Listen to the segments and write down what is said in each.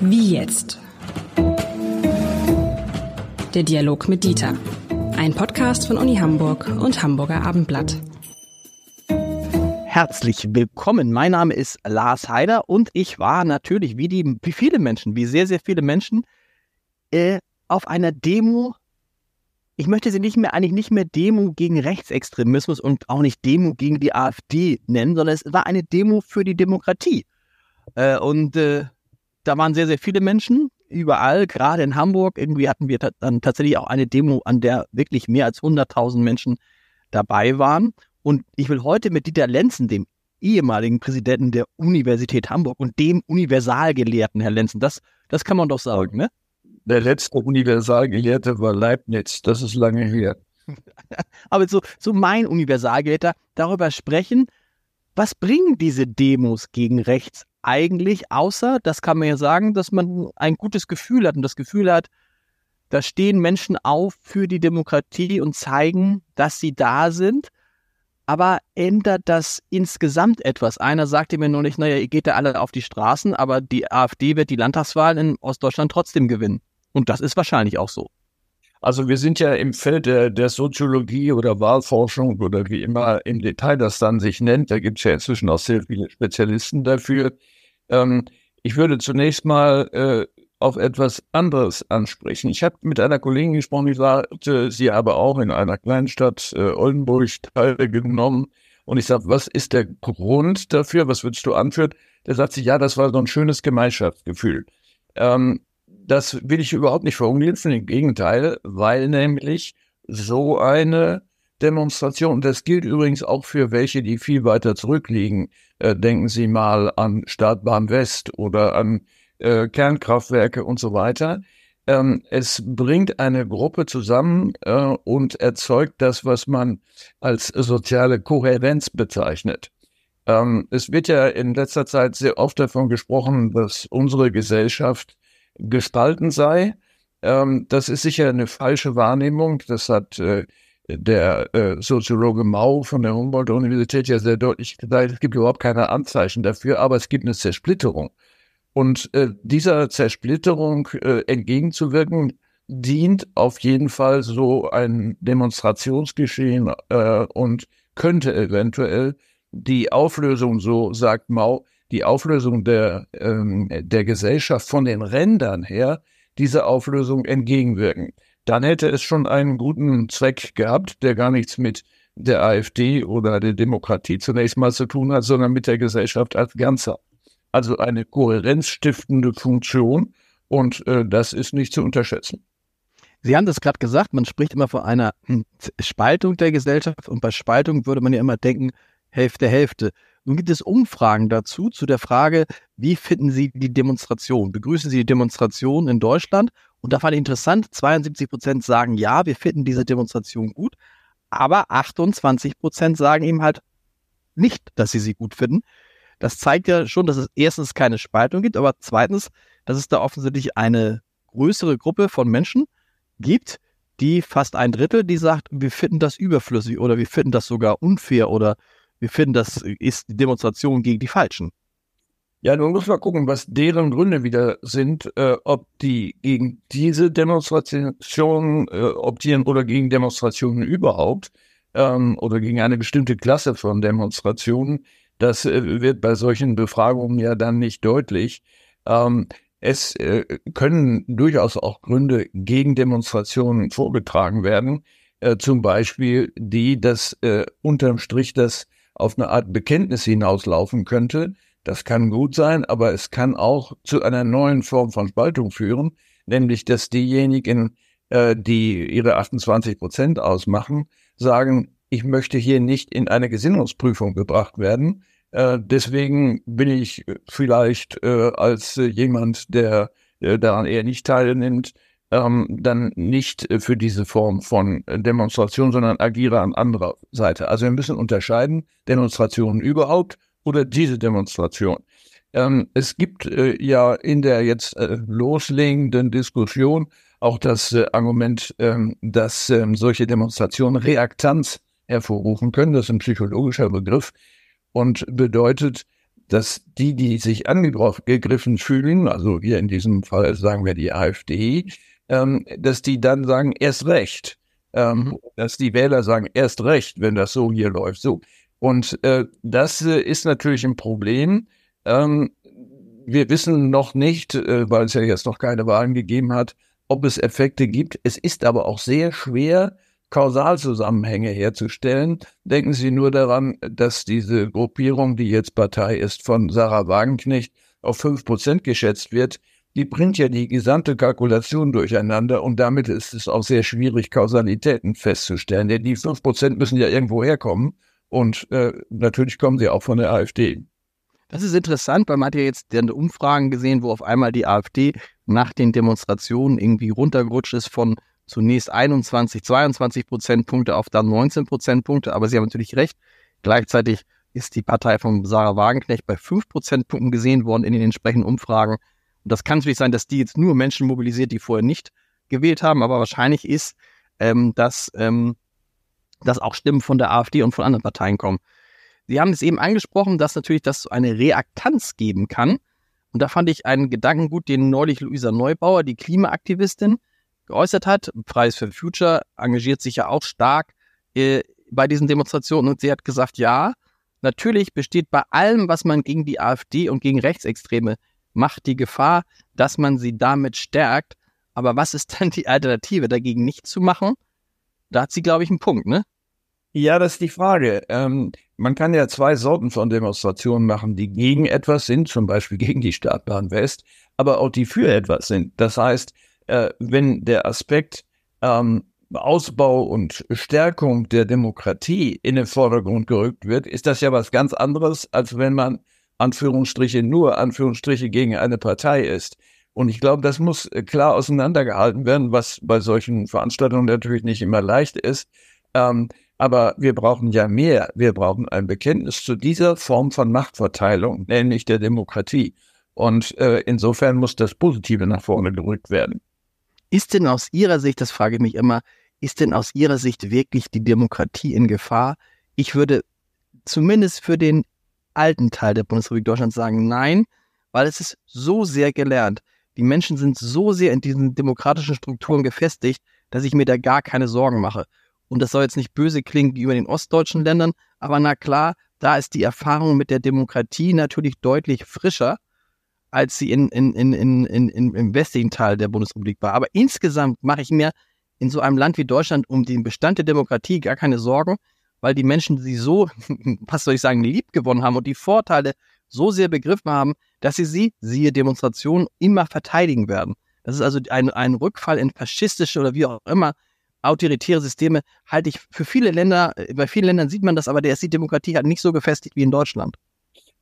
Wie jetzt? Der Dialog mit Dieter. Ein Podcast von Uni Hamburg und Hamburger Abendblatt. Herzlich willkommen. Mein Name ist Lars Heider und ich war natürlich wie die, wie viele Menschen, wie sehr, sehr viele Menschen, äh, auf einer Demo. Ich möchte sie nicht mehr, eigentlich nicht mehr Demo gegen Rechtsextremismus und auch nicht Demo gegen die AfD nennen, sondern es war eine Demo für die Demokratie. Äh, und äh, da waren sehr, sehr viele Menschen überall, gerade in Hamburg. Irgendwie hatten wir dann tatsächlich auch eine Demo, an der wirklich mehr als 100.000 Menschen dabei waren. Und ich will heute mit Dieter Lenzen, dem ehemaligen Präsidenten der Universität Hamburg und dem Universalgelehrten, Herr Lenzen, das, das kann man doch sagen, ne? Der letzte Universalgelehrte war Leibniz, das ist lange her. Aber so, so mein Universalgelehrter, darüber sprechen, was bringen diese Demos gegen rechts eigentlich, außer, das kann man ja sagen, dass man ein gutes Gefühl hat und das Gefühl hat, da stehen Menschen auf für die Demokratie und zeigen, dass sie da sind. Aber ändert das insgesamt etwas? Einer sagte mir nur nicht, naja, ihr geht da alle auf die Straßen, aber die AfD wird die Landtagswahlen in Ostdeutschland trotzdem gewinnen. Und das ist wahrscheinlich auch so. Also wir sind ja im Feld der, der Soziologie oder Wahlforschung oder wie immer im Detail das dann sich nennt. Da gibt es ja inzwischen auch sehr viele Spezialisten dafür. Ähm, ich würde zunächst mal äh, auf etwas anderes ansprechen. Ich habe mit einer Kollegin gesprochen, die sagte, sie habe auch in einer kleinen Stadt äh, Oldenburg teilgenommen. Und ich sage, was ist der Grund dafür? Was würdest du anführen? Der sagt sie, ja, das war so ein schönes Gemeinschaftsgefühl. Ähm, das will ich überhaupt nicht verunglimpfen, im Gegenteil, weil nämlich so eine Demonstration, das gilt übrigens auch für welche, die viel weiter zurückliegen. Äh, denken Sie mal an Startbahn West oder an äh, Kernkraftwerke und so weiter. Ähm, es bringt eine Gruppe zusammen äh, und erzeugt das, was man als soziale Kohärenz bezeichnet. Ähm, es wird ja in letzter Zeit sehr oft davon gesprochen, dass unsere Gesellschaft gespalten sei. Ähm, das ist sicher eine falsche Wahrnehmung. Das hat äh, der äh, Soziologe Mau von der Humboldt-Universität ja sehr deutlich gesagt, es gibt überhaupt keine Anzeichen dafür, aber es gibt eine Zersplitterung. Und äh, dieser Zersplitterung äh, entgegenzuwirken, dient auf jeden Fall so ein Demonstrationsgeschehen äh, und könnte eventuell die Auflösung, so sagt Mau, die Auflösung der, ähm, der Gesellschaft von den Rändern her, diese Auflösung entgegenwirken dann hätte es schon einen guten Zweck gehabt, der gar nichts mit der AfD oder der Demokratie zunächst mal zu tun hat, sondern mit der Gesellschaft als Ganzer. Also eine kohärenzstiftende Funktion und äh, das ist nicht zu unterschätzen. Sie haben das gerade gesagt, man spricht immer von einer Spaltung der Gesellschaft und bei Spaltung würde man ja immer denken, Hälfte, Hälfte. Nun gibt es Umfragen dazu, zu der Frage, wie finden Sie die Demonstration? Begrüßen Sie die Demonstration in Deutschland? Und da fand ich interessant, 72 Prozent sagen, ja, wir finden diese Demonstration gut, aber 28 Prozent sagen eben halt nicht, dass sie sie gut finden. Das zeigt ja schon, dass es erstens keine Spaltung gibt, aber zweitens, dass es da offensichtlich eine größere Gruppe von Menschen gibt, die fast ein Drittel, die sagt, wir finden das überflüssig oder wir finden das sogar unfair oder wir finden, das ist die Demonstration gegen die Falschen. Ja, nun muss man gucken, was deren Gründe wieder sind, äh, ob die gegen diese Demonstrationen äh, optieren oder gegen Demonstrationen überhaupt ähm, oder gegen eine bestimmte Klasse von Demonstrationen. Das äh, wird bei solchen Befragungen ja dann nicht deutlich. Ähm, es äh, können durchaus auch Gründe gegen Demonstrationen vorgetragen werden, äh, zum Beispiel die, dass äh, unterm Strich das auf eine Art Bekenntnis hinauslaufen könnte, das kann gut sein, aber es kann auch zu einer neuen Form von Spaltung führen, nämlich dass diejenigen, äh, die ihre 28 Prozent ausmachen, sagen, ich möchte hier nicht in eine Gesinnungsprüfung gebracht werden. Äh, deswegen bin ich vielleicht äh, als jemand, der äh, daran eher nicht teilnimmt, ähm, dann nicht für diese Form von Demonstration, sondern agiere an anderer Seite. Also wir müssen unterscheiden, Demonstrationen überhaupt oder diese Demonstration. Ähm, es gibt äh, ja in der jetzt äh, loslegenden Diskussion auch das äh, Argument, ähm, dass ähm, solche Demonstrationen Reaktanz hervorrufen können. Das ist ein psychologischer Begriff und bedeutet, dass die, die sich angegriffen fühlen, also hier in diesem Fall sagen wir die AfD, ähm, dass die dann sagen, erst recht. Ähm, mhm. Dass die Wähler sagen, erst recht, wenn das so hier läuft. So. Und äh, das äh, ist natürlich ein Problem. Ähm, wir wissen noch nicht, äh, weil es ja jetzt noch keine Wahlen gegeben hat, ob es Effekte gibt. Es ist aber auch sehr schwer, Kausalzusammenhänge herzustellen. Denken Sie nur daran, dass diese Gruppierung, die jetzt Partei ist, von Sarah Wagenknecht auf fünf Prozent geschätzt wird. Die bringt ja die gesamte Kalkulation durcheinander und damit ist es auch sehr schwierig, Kausalitäten festzustellen. Denn die fünf Prozent müssen ja irgendwo herkommen und äh, natürlich kommen sie auch von der AfD. Das ist interessant, weil man hat ja jetzt Umfragen gesehen, wo auf einmal die AfD nach den Demonstrationen irgendwie runtergerutscht ist von zunächst 21, 22 Prozentpunkte auf dann 19 Prozentpunkte. Aber Sie haben natürlich recht. Gleichzeitig ist die Partei von Sarah Wagenknecht bei 5 Prozentpunkten gesehen worden in den entsprechenden Umfragen. Das kann natürlich sein, dass die jetzt nur Menschen mobilisiert, die vorher nicht gewählt haben. Aber wahrscheinlich ist, ähm, dass, ähm, dass auch Stimmen von der AfD und von anderen Parteien kommen. Sie haben es eben angesprochen, dass natürlich das eine Reaktanz geben kann. Und da fand ich einen Gedanken gut, den neulich Luisa Neubauer, die Klimaaktivistin, geäußert hat. Fridays for Future engagiert sich ja auch stark äh, bei diesen Demonstrationen und sie hat gesagt, ja, natürlich besteht bei allem, was man gegen die AfD und gegen Rechtsextreme macht, die Gefahr, dass man sie damit stärkt. Aber was ist dann die Alternative, dagegen nicht zu machen? Da hat sie, glaube ich, einen Punkt, ne? Ja, das ist die Frage. Ähm, man kann ja zwei Sorten von Demonstrationen machen, die gegen etwas sind, zum Beispiel gegen die Startbahn West, aber auch die für etwas sind. Das heißt, äh, wenn der Aspekt ähm, Ausbau und Stärkung der Demokratie in den Vordergrund gerückt wird, ist das ja was ganz anderes, als wenn man Anführungsstriche nur Anführungsstriche gegen eine Partei ist. Und ich glaube, das muss äh, klar auseinandergehalten werden, was bei solchen Veranstaltungen natürlich nicht immer leicht ist. Ähm, aber wir brauchen ja mehr. Wir brauchen ein Bekenntnis zu dieser Form von Machtverteilung, nämlich der Demokratie. Und äh, insofern muss das Positive nach vorne gerückt werden. Ist denn aus Ihrer Sicht, das frage ich mich immer, ist denn aus Ihrer Sicht wirklich die Demokratie in Gefahr? Ich würde zumindest für den alten Teil der Bundesrepublik Deutschland sagen, nein, weil es ist so sehr gelernt. Die Menschen sind so sehr in diesen demokratischen Strukturen gefestigt, dass ich mir da gar keine Sorgen mache. Und das soll jetzt nicht böse klingen gegenüber den ostdeutschen Ländern, aber na klar, da ist die Erfahrung mit der Demokratie natürlich deutlich frischer als sie in, in, in, in, in, im westlichen Teil der Bundesrepublik war. Aber insgesamt mache ich mir in so einem Land wie Deutschland um den Bestand der Demokratie gar keine Sorgen, weil die Menschen sie so, was soll ich sagen, lieb gewonnen haben und die Vorteile so sehr begriffen haben, dass sie sie, siehe Demonstrationen, immer verteidigen werden. Das ist also ein, ein Rückfall in faschistische oder wie auch immer autoritäre Systeme, halte ich für viele Länder, bei vielen Ländern sieht man das, aber der ist die Demokratie halt nicht so gefestigt wie in Deutschland.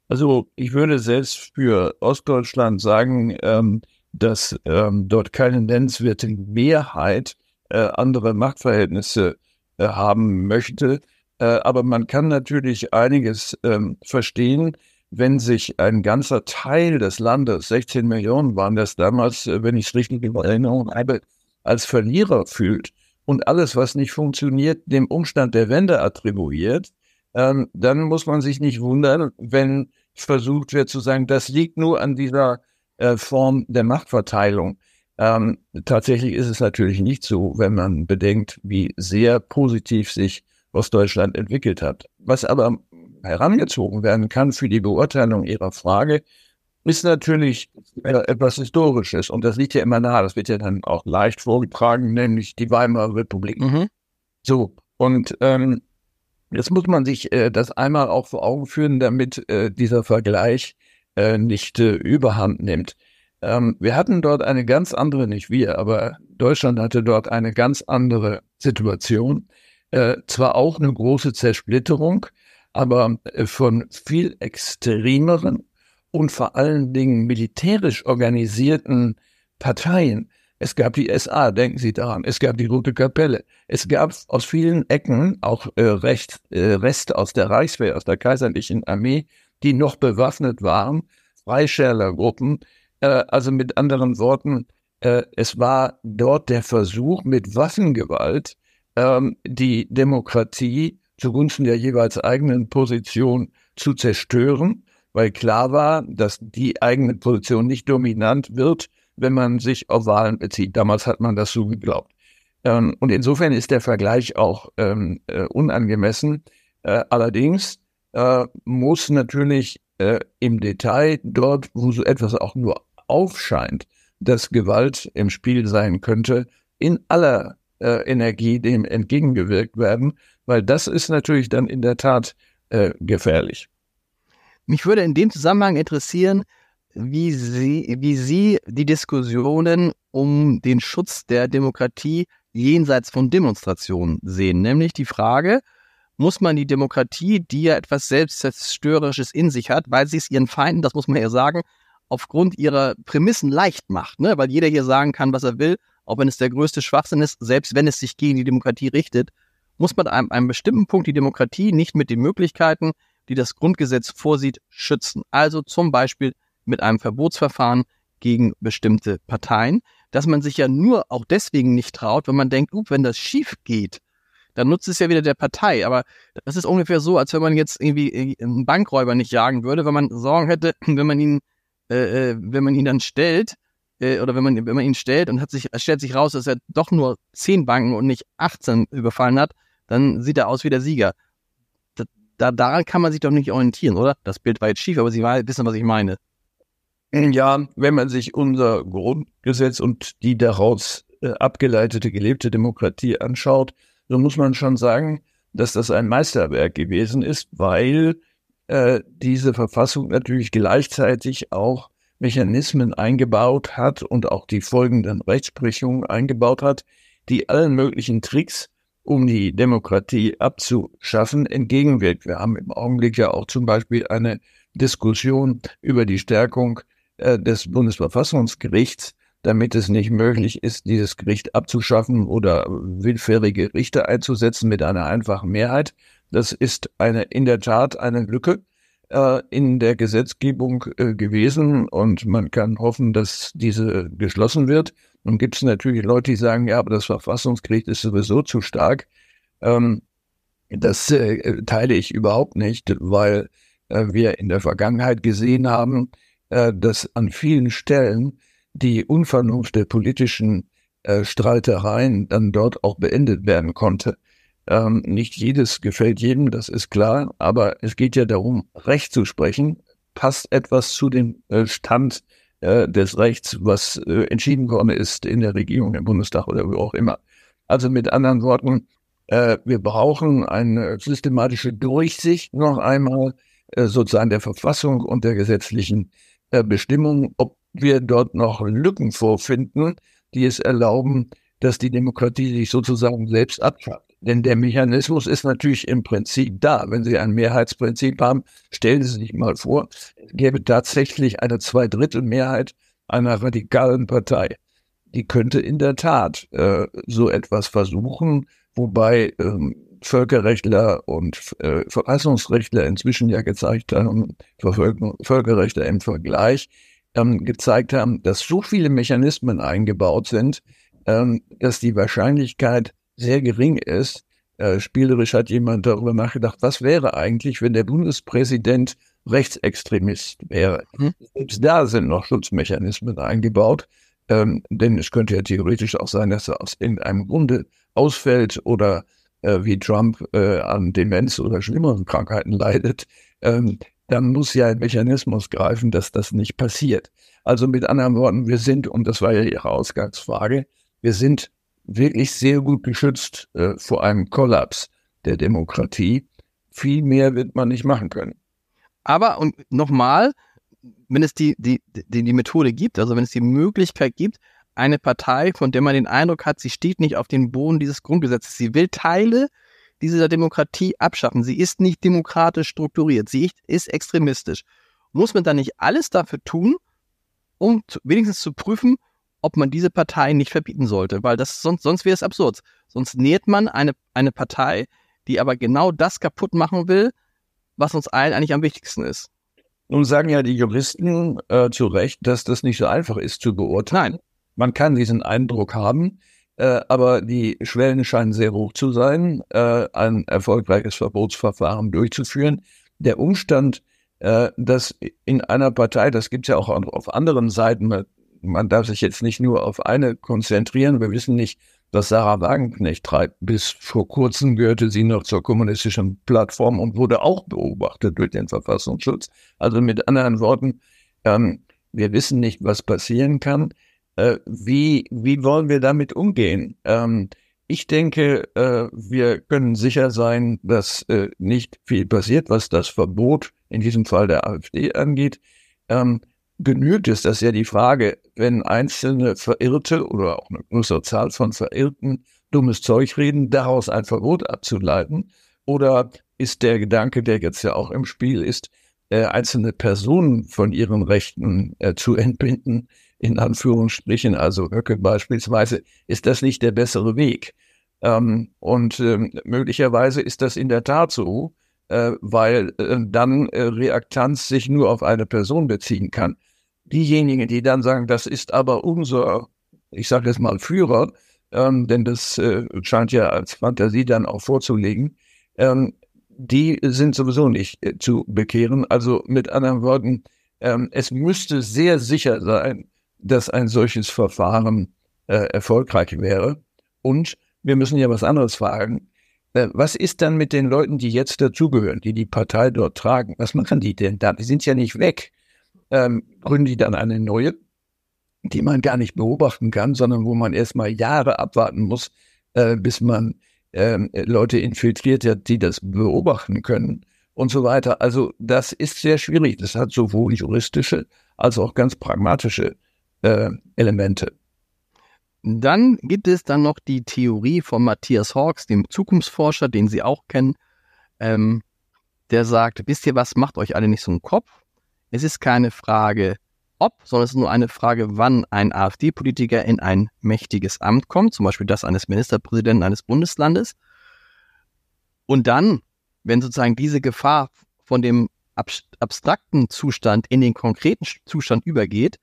Also ich würde selbst für Ostdeutschland sagen, ähm, dass ähm, dort keine nennenswerte Mehrheit äh, andere Machtverhältnisse äh, haben möchte. Äh, aber man kann natürlich einiges ähm, verstehen, wenn sich ein ganzer Teil des Landes, 16 Millionen waren das damals, äh, wenn ich es richtig in Erinnerung habe, als Verlierer fühlt und alles, was nicht funktioniert, dem Umstand der Wende attribuiert, ähm, dann muss man sich nicht wundern, wenn versucht wird zu sagen, das liegt nur an dieser äh, Form der Machtverteilung. Ähm, tatsächlich ist es natürlich nicht so, wenn man bedenkt, wie sehr positiv sich Ostdeutschland entwickelt hat. Was aber herangezogen werden kann für die Beurteilung Ihrer Frage, ist natürlich äh, etwas Historisches. Und das liegt ja immer nahe. Das wird ja dann auch leicht vorgetragen, nämlich die Weimarer Republik. Mhm. So. Und ähm, Jetzt muss man sich äh, das einmal auch vor Augen führen, damit äh, dieser Vergleich äh, nicht äh, überhand nimmt. Ähm, wir hatten dort eine ganz andere, nicht wir, aber Deutschland hatte dort eine ganz andere Situation. Äh, zwar auch eine große Zersplitterung, aber äh, von viel extremeren und vor allen Dingen militärisch organisierten Parteien, es gab die SA, denken Sie daran. Es gab die Rote Kapelle. Es gab aus vielen Ecken auch äh, Recht, äh, Reste aus der Reichswehr, aus der kaiserlichen Armee, die noch bewaffnet waren. Freischärlergruppen. Äh, also mit anderen Worten, äh, es war dort der Versuch, mit Waffengewalt ähm, die Demokratie zugunsten der jeweils eigenen Position zu zerstören. weil klar war, dass die eigene Position nicht dominant wird, wenn man sich auf Wahlen bezieht. Damals hat man das so geglaubt. Ähm, und insofern ist der Vergleich auch ähm, äh, unangemessen. Äh, allerdings äh, muss natürlich äh, im Detail dort, wo so etwas auch nur aufscheint, dass Gewalt im Spiel sein könnte, in aller äh, Energie dem entgegengewirkt werden, weil das ist natürlich dann in der Tat äh, gefährlich. Mich würde in dem Zusammenhang interessieren, wie Sie, wie Sie die Diskussionen um den Schutz der Demokratie jenseits von Demonstrationen sehen. Nämlich die Frage, muss man die Demokratie, die ja etwas Selbstzerstörerisches in sich hat, weil sie es ihren Feinden, das muss man ja sagen, aufgrund ihrer Prämissen leicht macht, ne? weil jeder hier sagen kann, was er will, auch wenn es der größte Schwachsinn ist, selbst wenn es sich gegen die Demokratie richtet, muss man an einem bestimmten Punkt die Demokratie nicht mit den Möglichkeiten, die das Grundgesetz vorsieht, schützen. Also zum Beispiel mit einem Verbotsverfahren gegen bestimmte Parteien, dass man sich ja nur auch deswegen nicht traut, wenn man denkt, uh, wenn das schief geht, dann nutzt es ja wieder der Partei. Aber das ist ungefähr so, als wenn man jetzt irgendwie einen Bankräuber nicht jagen würde, wenn man Sorgen hätte, wenn man ihn, äh, äh, wenn man ihn dann stellt, äh, oder wenn man, wenn man ihn stellt und hat sich, stellt sich raus, dass er doch nur zehn Banken und nicht 18 überfallen hat, dann sieht er aus wie der Sieger. Da, da, daran kann man sich doch nicht orientieren, oder? Das Bild war jetzt schief, aber Sie wissen, was ich meine. Ja, wenn man sich unser Grundgesetz und die daraus äh, abgeleitete gelebte Demokratie anschaut, so muss man schon sagen, dass das ein Meisterwerk gewesen ist, weil äh, diese Verfassung natürlich gleichzeitig auch Mechanismen eingebaut hat und auch die folgenden Rechtsprechungen eingebaut hat, die allen möglichen Tricks, um die Demokratie abzuschaffen, entgegenwirkt. Wir haben im Augenblick ja auch zum Beispiel eine Diskussion über die Stärkung äh, des Bundesverfassungsgerichts, damit es nicht möglich ist, dieses Gericht abzuschaffen oder willfährige Richter einzusetzen mit einer einfachen Mehrheit. Das ist eine, in der Tat eine Lücke äh, in der Gesetzgebung äh, gewesen und man kann hoffen, dass diese geschlossen wird. Nun gibt es natürlich Leute, die sagen, ja, aber das Verfassungsgericht ist sowieso zu stark. Ähm, das äh, teile ich überhaupt nicht, weil wir in der Vergangenheit gesehen haben, dass an vielen Stellen die Unvernunft der politischen Streitereien dann dort auch beendet werden konnte. Ähm, nicht jedes gefällt jedem, das ist klar, aber es geht ja darum, Recht zu sprechen. Passt etwas zu dem äh, Stand äh, des Rechts, was äh, entschieden worden ist in der Regierung, im Bundestag oder wo auch immer. Also mit anderen Worten, äh, wir brauchen eine systematische Durchsicht noch einmal äh, sozusagen der Verfassung und der gesetzlichen äh, Bestimmungen, ob wir dort noch Lücken vorfinden, die es erlauben, dass die Demokratie sich sozusagen selbst abschafft. Denn der Mechanismus ist natürlich im Prinzip da. Wenn Sie ein Mehrheitsprinzip haben, stellen Sie sich mal vor, es gäbe tatsächlich eine Zweidrittelmehrheit einer radikalen Partei. Die könnte in der Tat äh, so etwas versuchen, wobei ähm, Völkerrechtler und äh, Verfassungsrechtler inzwischen ja gezeigt haben, Völkerrechtler im Vergleich, ähm, gezeigt haben, dass so viele Mechanismen eingebaut sind, ähm, dass die Wahrscheinlichkeit sehr gering ist. Äh, spielerisch hat jemand darüber nachgedacht, was wäre eigentlich, wenn der Bundespräsident Rechtsextremist wäre. Mhm. Selbst da sind noch Schutzmechanismen eingebaut, ähm, denn es könnte ja theoretisch auch sein, dass er aus irgendeinem Grunde ausfällt oder äh, wie Trump äh, an Demenz oder schlimmeren Krankheiten leidet. Ähm, dann muss ja ein Mechanismus greifen, dass das nicht passiert. Also mit anderen Worten, wir sind, und das war ja Ihre Ausgangsfrage, wir sind wirklich sehr gut geschützt äh, vor einem Kollaps der Demokratie. Viel mehr wird man nicht machen können. Aber, und nochmal, wenn es die, die, die, die Methode gibt, also wenn es die Möglichkeit gibt, eine Partei, von der man den Eindruck hat, sie steht nicht auf dem Boden dieses Grundgesetzes. Sie will Teile dieser Demokratie abschaffen. Sie ist nicht demokratisch strukturiert. Sie ist extremistisch. Muss man dann nicht alles dafür tun, um wenigstens zu prüfen, ob man diese Partei nicht verbieten sollte? Weil das sonst, sonst wäre es absurd. Sonst nährt man eine, eine Partei, die aber genau das kaputt machen will, was uns allen eigentlich am wichtigsten ist. Nun sagen ja die Juristen äh, zu Recht, dass das nicht so einfach ist zu beurteilen. Nein. Man kann diesen Eindruck haben, äh, aber die Schwellen scheinen sehr hoch zu sein, äh, ein erfolgreiches Verbotsverfahren durchzuführen. Der Umstand, äh, dass in einer Partei, das gibt es ja auch auf anderen Seiten, man darf sich jetzt nicht nur auf eine konzentrieren. Wir wissen nicht, was Sarah Wagenknecht treibt. Bis vor kurzem gehörte sie noch zur kommunistischen Plattform und wurde auch beobachtet durch den Verfassungsschutz. Also mit anderen Worten, ähm, wir wissen nicht, was passieren kann. Äh, wie, wie wollen wir damit umgehen? Ähm, ich denke, äh, wir können sicher sein, dass äh, nicht viel passiert, was das Verbot in diesem Fall der AfD angeht. Ähm, genügt es, das ist ja die Frage, wenn einzelne Verirrte oder auch eine größere Zahl von Verirrten dummes Zeug reden, daraus ein Verbot abzuleiten? Oder ist der Gedanke, der jetzt ja auch im Spiel ist, äh, einzelne Personen von ihren Rechten äh, zu entbinden, in Anführungsstrichen, also Höcke beispielsweise, ist das nicht der bessere Weg? Ähm, und ähm, möglicherweise ist das in der Tat so, äh, weil äh, dann äh, Reaktanz sich nur auf eine Person beziehen kann. Diejenigen, die dann sagen, das ist aber unser, ich sage jetzt mal Führer, ähm, denn das äh, scheint ja als Fantasie dann auch vorzulegen, ähm, die sind sowieso nicht äh, zu bekehren. Also mit anderen Worten, ähm, es müsste sehr sicher sein, dass ein solches Verfahren äh, erfolgreich wäre. Und wir müssen ja was anderes fragen. Äh, was ist dann mit den Leuten, die jetzt dazugehören, die die Partei dort tragen? Was machen die denn da? Die sind ja nicht weg. Ähm, gründen die dann eine neue, die man gar nicht beobachten kann, sondern wo man erstmal Jahre abwarten muss, äh, bis man äh, Leute infiltriert hat, die das beobachten können und so weiter. Also das ist sehr schwierig. Das hat sowohl juristische als auch ganz pragmatische äh, Elemente. Dann gibt es dann noch die Theorie von Matthias Hawks, dem Zukunftsforscher, den Sie auch kennen. Ähm, der sagt, wisst ihr was, macht euch alle nicht so einen Kopf. Es ist keine Frage ob, sondern es ist nur eine Frage, wann ein AfD-Politiker in ein mächtiges Amt kommt, zum Beispiel das eines Ministerpräsidenten eines Bundeslandes. Und dann, wenn sozusagen diese Gefahr von dem abstrakten Zustand in den konkreten Zustand übergeht,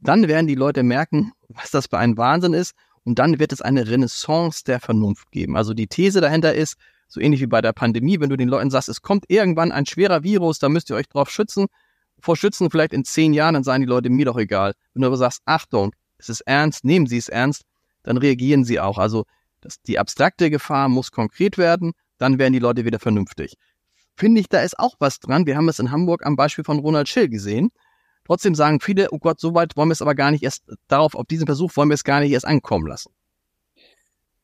dann werden die Leute merken, was das für ein Wahnsinn ist. Und dann wird es eine Renaissance der Vernunft geben. Also die These dahinter ist, so ähnlich wie bei der Pandemie, wenn du den Leuten sagst, es kommt irgendwann ein schwerer Virus, da müsst ihr euch drauf schützen, vor schützen, vielleicht in zehn Jahren, dann seien die Leute mir doch egal. Wenn du aber sagst, Achtung, es ist ernst, nehmen Sie es ernst, dann reagieren sie auch. Also das, die abstrakte Gefahr muss konkret werden, dann werden die Leute wieder vernünftig. Finde ich, da ist auch was dran. Wir haben es in Hamburg am Beispiel von Ronald Schill gesehen. Trotzdem sagen viele, oh Gott, so weit wollen wir es aber gar nicht erst darauf, auf diesen Versuch wollen wir es gar nicht erst ankommen lassen.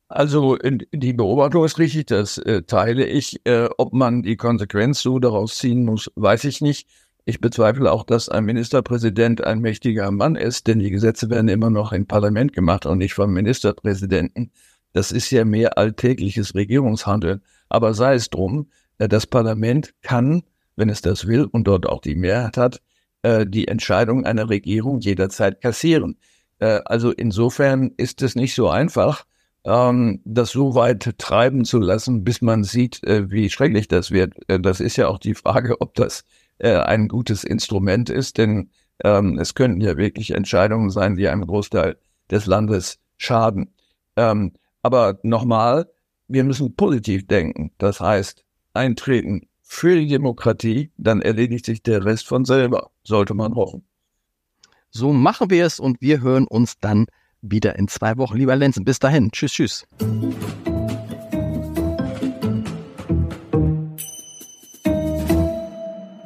Also die Beobachtung ist richtig, das äh, teile ich. Äh, ob man die Konsequenz so daraus ziehen muss, weiß ich nicht. Ich bezweifle auch, dass ein Ministerpräsident ein mächtiger Mann ist, denn die Gesetze werden immer noch im Parlament gemacht und nicht vom Ministerpräsidenten. Das ist ja mehr alltägliches Regierungshandeln. Aber sei es drum, äh, das Parlament kann, wenn es das will und dort auch die Mehrheit hat, äh, die Entscheidung einer Regierung jederzeit kassieren. Äh, also insofern ist es nicht so einfach, ähm, das so weit treiben zu lassen, bis man sieht, wie schrecklich das wird. Das ist ja auch die Frage, ob das äh, ein gutes Instrument ist, denn ähm, es könnten ja wirklich Entscheidungen sein, die einem Großteil des Landes schaden. Ähm, aber nochmal, wir müssen positiv denken. Das heißt, eintreten für die Demokratie, dann erledigt sich der Rest von selber, sollte man hoffen. So machen wir es und wir hören uns dann wieder in zwei Wochen. Lieber Lenzen, bis dahin. Tschüss, tschüss.